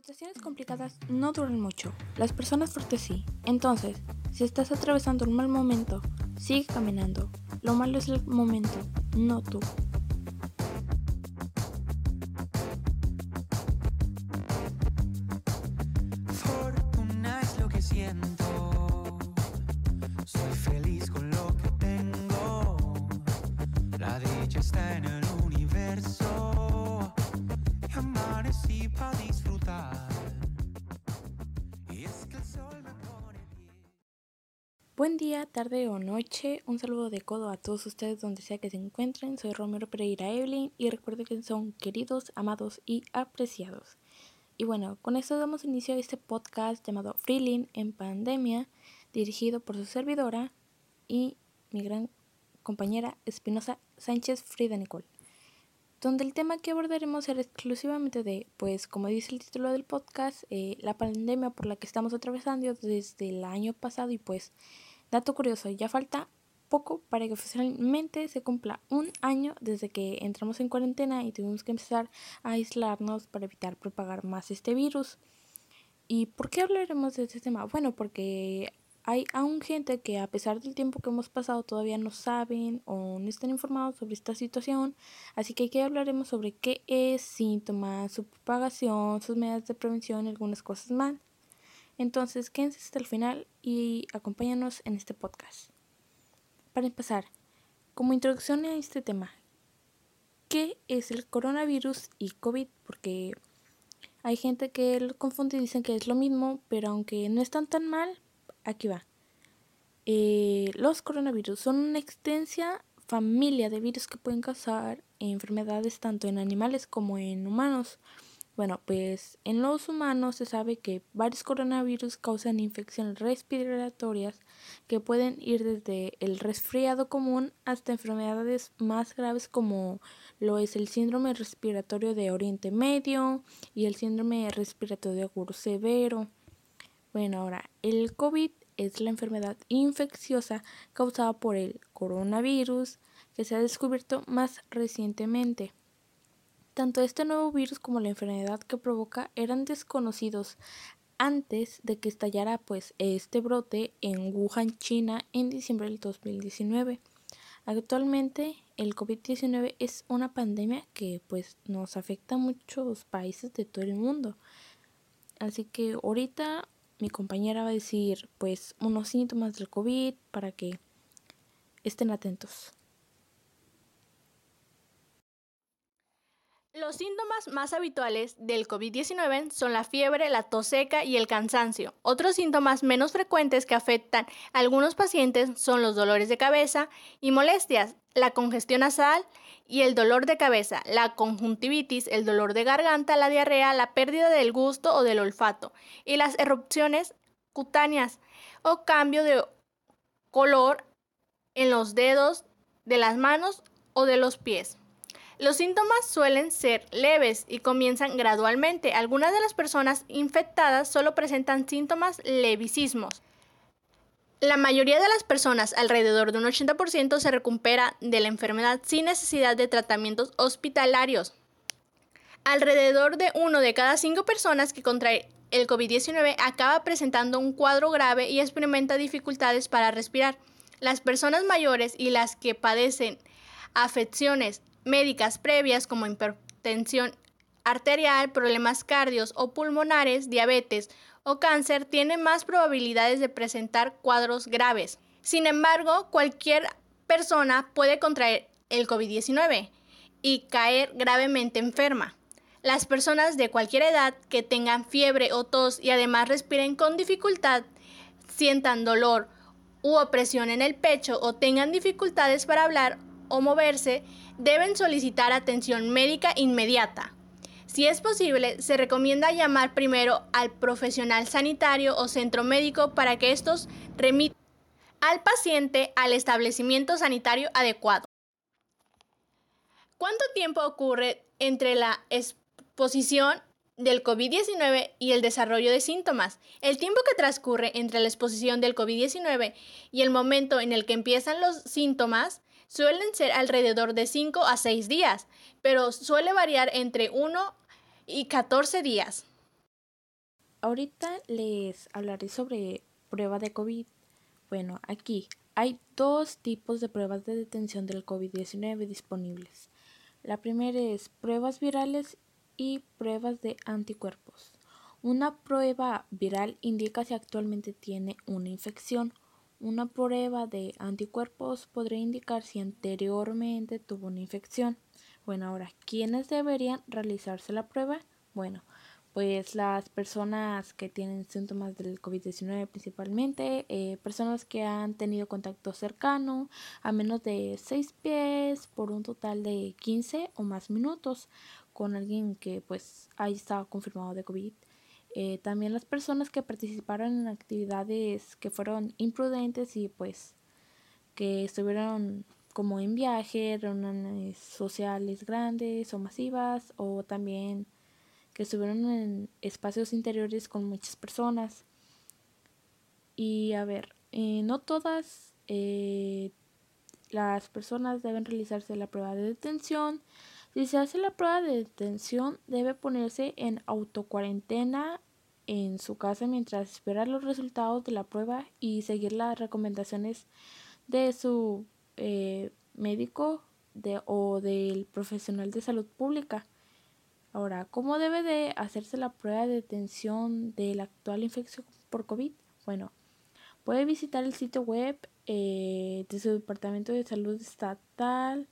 Situaciones complicadas no duran mucho, las personas fuertes sí. Entonces, si estás atravesando un mal momento, sigue caminando. Lo malo es el momento, no tú. Buen día, tarde o noche. Un saludo de codo a todos ustedes donde sea que se encuentren. Soy Romero Pereira Evelyn y recuerden que son queridos, amados y apreciados. Y bueno, con esto damos inicio a este podcast llamado Freeling en pandemia, dirigido por su servidora y mi gran compañera Espinosa Sánchez Frida Nicole. Donde el tema que abordaremos será exclusivamente de, pues como dice el título del podcast, eh, la pandemia por la que estamos atravesando desde el año pasado y pues Dato curioso, ya falta poco para que oficialmente se cumpla un año desde que entramos en cuarentena y tuvimos que empezar a aislarnos para evitar propagar más este virus. ¿Y por qué hablaremos de este tema? Bueno, porque hay aún gente que a pesar del tiempo que hemos pasado todavía no saben o no están informados sobre esta situación, así que aquí hablaremos sobre qué es síntomas, su propagación, sus medidas de prevención y algunas cosas más. Entonces, quédense hasta el final y acompáñanos en este podcast. Para empezar, como introducción a este tema, ¿qué es el coronavirus y COVID? Porque hay gente que lo confunde y dicen que es lo mismo, pero aunque no están tan mal, aquí va. Eh, los coronavirus son una extensa familia de virus que pueden causar enfermedades tanto en animales como en humanos. Bueno, pues en los humanos se sabe que varios coronavirus causan infecciones respiratorias que pueden ir desde el resfriado común hasta enfermedades más graves como lo es el síndrome respiratorio de Oriente Medio y el síndrome respiratorio agudo severo. Bueno, ahora, el COVID es la enfermedad infecciosa causada por el coronavirus que se ha descubierto más recientemente. Tanto este nuevo virus como la enfermedad que provoca eran desconocidos antes de que estallara pues este brote en Wuhan, China en diciembre del 2019. Actualmente el COVID-19 es una pandemia que pues nos afecta a muchos países de todo el mundo. Así que ahorita mi compañera va a decir pues unos síntomas del COVID para que estén atentos. Los síntomas más habituales del COVID-19 son la fiebre, la tos seca y el cansancio. Otros síntomas menos frecuentes que afectan a algunos pacientes son los dolores de cabeza y molestias, la congestión nasal y el dolor de cabeza, la conjuntivitis, el dolor de garganta, la diarrea, la pérdida del gusto o del olfato y las erupciones cutáneas o cambio de color en los dedos de las manos o de los pies. Los síntomas suelen ser leves y comienzan gradualmente. Algunas de las personas infectadas solo presentan síntomas levísimos. La mayoría de las personas, alrededor de un 80%, se recupera de la enfermedad sin necesidad de tratamientos hospitalarios. Alrededor de uno de cada cinco personas que contrae el COVID-19 acaba presentando un cuadro grave y experimenta dificultades para respirar. Las personas mayores y las que padecen afecciones médicas previas como hipertensión arterial, problemas cardios o pulmonares, diabetes o cáncer tienen más probabilidades de presentar cuadros graves. Sin embargo, cualquier persona puede contraer el COVID-19 y caer gravemente enferma. Las personas de cualquier edad que tengan fiebre o tos y además respiren con dificultad, sientan dolor u opresión en el pecho o tengan dificultades para hablar o moverse, deben solicitar atención médica inmediata. Si es posible, se recomienda llamar primero al profesional sanitario o centro médico para que estos remitan al paciente al establecimiento sanitario adecuado. ¿Cuánto tiempo ocurre entre la exposición del COVID-19 y el desarrollo de síntomas? El tiempo que transcurre entre la exposición del COVID-19 y el momento en el que empiezan los síntomas Suelen ser alrededor de 5 a 6 días, pero suele variar entre 1 y 14 días. ahorita les hablaré sobre prueba de COVID. Bueno, aquí hay dos tipos de pruebas de detención del COVID-19 disponibles. La primera es pruebas virales y pruebas de anticuerpos. Una prueba viral indica si actualmente tiene una infección. Una prueba de anticuerpos podría indicar si anteriormente tuvo una infección. Bueno, ahora, ¿quiénes deberían realizarse la prueba? Bueno, pues las personas que tienen síntomas del COVID-19 principalmente, eh, personas que han tenido contacto cercano a menos de 6 pies por un total de 15 o más minutos con alguien que pues haya estado confirmado de COVID. Eh, también las personas que participaron en actividades que fueron imprudentes y pues que estuvieron como en viaje, reuniones sociales grandes o masivas o también que estuvieron en espacios interiores con muchas personas. Y a ver, eh, no todas eh, las personas deben realizarse la prueba de detención. Si se hace la prueba de detención, debe ponerse en autocuarentena en su casa mientras espera los resultados de la prueba y seguir las recomendaciones de su eh, médico de, o del profesional de salud pública. Ahora, ¿cómo debe de hacerse la prueba de detención de la actual infección por COVID? Bueno, puede visitar el sitio web eh, de su departamento de salud estatal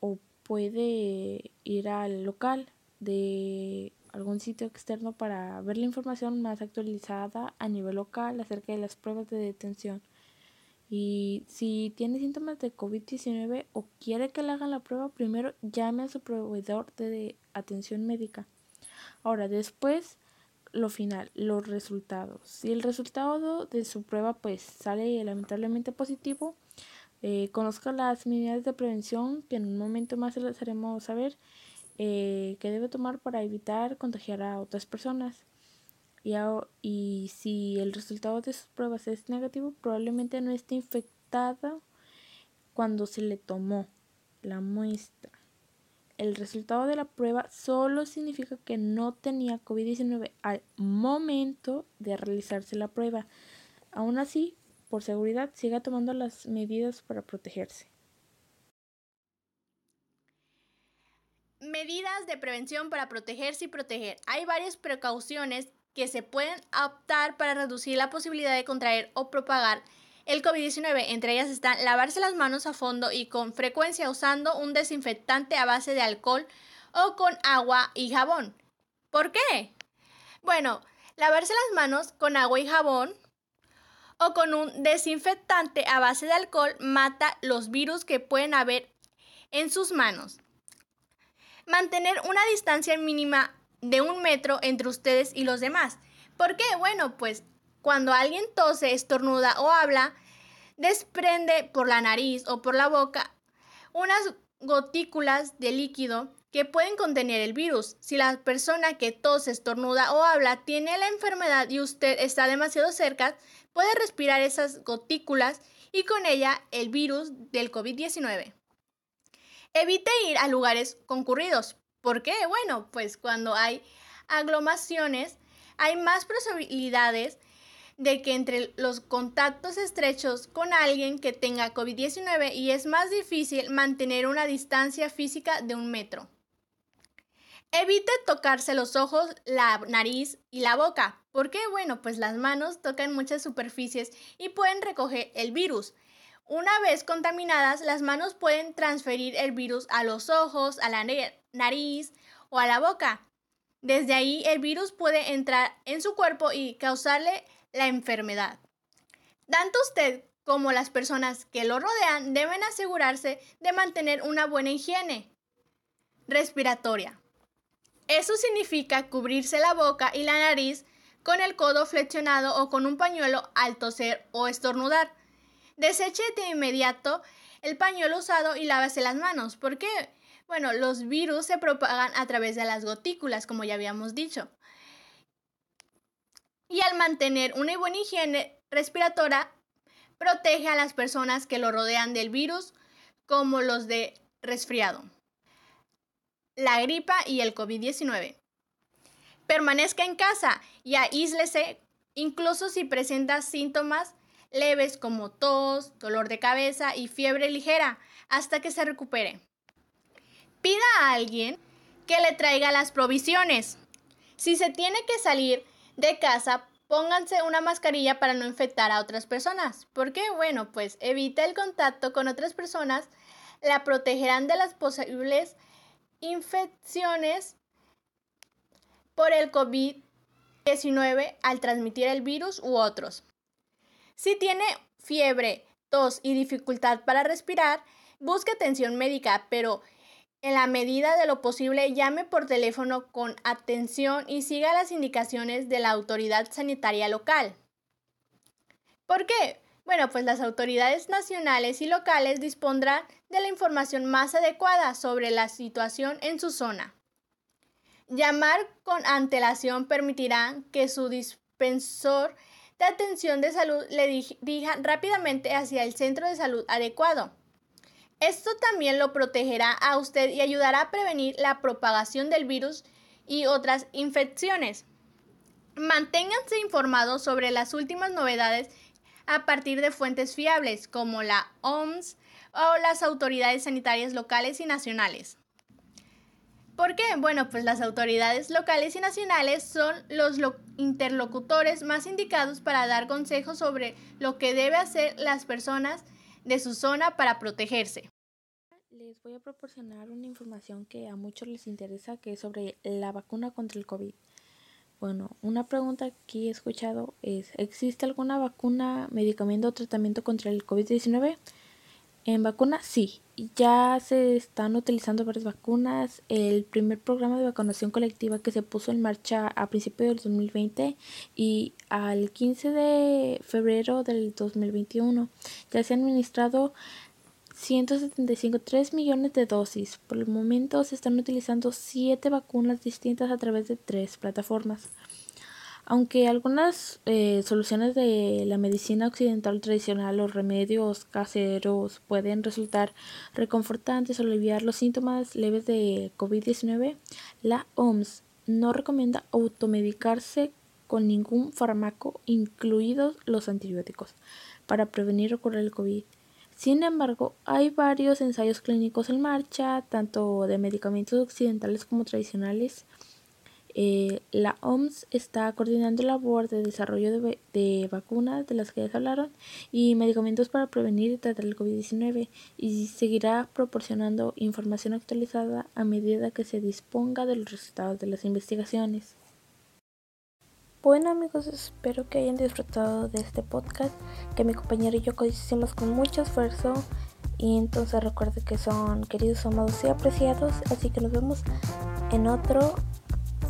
o puede ir al local de algún sitio externo para ver la información más actualizada a nivel local acerca de las pruebas de detención. Y si tiene síntomas de COVID-19 o quiere que le hagan la prueba, primero llame a su proveedor de atención médica. Ahora, después, lo final, los resultados. Si el resultado de su prueba pues sale lamentablemente positivo, eh, conozca las medidas de prevención que en un momento más se las haremos saber eh, que debe tomar para evitar contagiar a otras personas. Y, y si el resultado de sus pruebas es negativo, probablemente no esté infectada cuando se le tomó la muestra. El resultado de la prueba solo significa que no tenía COVID-19 al momento de realizarse la prueba. Aún así, por seguridad, siga tomando las medidas para protegerse. Medidas de prevención para protegerse y proteger. Hay varias precauciones que se pueden optar para reducir la posibilidad de contraer o propagar el COVID-19. Entre ellas están lavarse las manos a fondo y con frecuencia usando un desinfectante a base de alcohol o con agua y jabón. ¿Por qué? Bueno, lavarse las manos con agua y jabón o con un desinfectante a base de alcohol mata los virus que pueden haber en sus manos. Mantener una distancia mínima de un metro entre ustedes y los demás. ¿Por qué? Bueno, pues cuando alguien tose, estornuda o habla, desprende por la nariz o por la boca unas gotículas de líquido que pueden contener el virus. Si la persona que tose, estornuda o habla tiene la enfermedad y usted está demasiado cerca, puede respirar esas gotículas y con ella el virus del COVID-19. Evite ir a lugares concurridos. ¿Por qué? Bueno, pues cuando hay aglomeraciones hay más posibilidades de que entre los contactos estrechos con alguien que tenga COVID-19 y es más difícil mantener una distancia física de un metro. Evite tocarse los ojos, la nariz y la boca. ¿Por qué? Bueno, pues las manos tocan muchas superficies y pueden recoger el virus. Una vez contaminadas, las manos pueden transferir el virus a los ojos, a la nariz o a la boca. Desde ahí el virus puede entrar en su cuerpo y causarle la enfermedad. Tanto usted como las personas que lo rodean deben asegurarse de mantener una buena higiene respiratoria. Eso significa cubrirse la boca y la nariz con el codo flexionado o con un pañuelo al toser o estornudar. Deseche de inmediato el pañuelo usado y lávese las manos. ¿Por qué? Bueno, los virus se propagan a través de las gotículas, como ya habíamos dicho. Y al mantener una buena higiene respiratoria, protege a las personas que lo rodean del virus, como los de resfriado, la gripa y el COVID-19. Permanezca en casa y aíslese incluso si presenta síntomas leves como tos, dolor de cabeza y fiebre ligera hasta que se recupere. Pida a alguien que le traiga las provisiones. Si se tiene que salir de casa, pónganse una mascarilla para no infectar a otras personas. ¿Por qué? Bueno, pues evita el contacto con otras personas, la protegerán de las posibles infecciones por el COVID-19 al transmitir el virus u otros. Si tiene fiebre, tos y dificultad para respirar, busque atención médica, pero en la medida de lo posible llame por teléfono con atención y siga las indicaciones de la autoridad sanitaria local. ¿Por qué? Bueno, pues las autoridades nacionales y locales dispondrán de la información más adecuada sobre la situación en su zona. Llamar con antelación permitirá que su dispensor de atención de salud le dirija rápidamente hacia el centro de salud adecuado. Esto también lo protegerá a usted y ayudará a prevenir la propagación del virus y otras infecciones. Manténganse informados sobre las últimas novedades a partir de fuentes fiables como la OMS o las autoridades sanitarias locales y nacionales. ¿Por qué? Bueno, pues las autoridades locales y nacionales son los interlocutores más indicados para dar consejos sobre lo que debe hacer las personas de su zona para protegerse. Les voy a proporcionar una información que a muchos les interesa, que es sobre la vacuna contra el COVID. Bueno, una pregunta que he escuchado es, ¿existe alguna vacuna, medicamento o tratamiento contra el COVID-19? En vacunas sí, ya se están utilizando varias vacunas. El primer programa de vacunación colectiva que se puso en marcha a principios del 2020 y al 15 de febrero del 2021 ya se han administrado 175 3 millones de dosis. Por el momento se están utilizando 7 vacunas distintas a través de tres plataformas. Aunque algunas eh, soluciones de la medicina occidental tradicional o remedios caseros pueden resultar reconfortantes o aliviar los síntomas leves de COVID-19, la OMS no recomienda automedicarse con ningún fármaco, incluidos los antibióticos, para prevenir o curar el COVID. Sin embargo, hay varios ensayos clínicos en marcha, tanto de medicamentos occidentales como tradicionales, eh, la OMS está coordinando la labor de desarrollo de, vacunas de las que ya hablaron y medicamentos para prevenir y tratar el COVID-19 y seguirá proporcionando información actualizada a medida que se disponga de los resultados de las investigaciones. Bueno amigos, espero que hayan disfrutado de este podcast que mi compañero y yo hicimos con mucho esfuerzo y entonces recuerden que son queridos, amados y apreciados, así que nos vemos en otro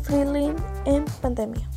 Feeling en pandemia.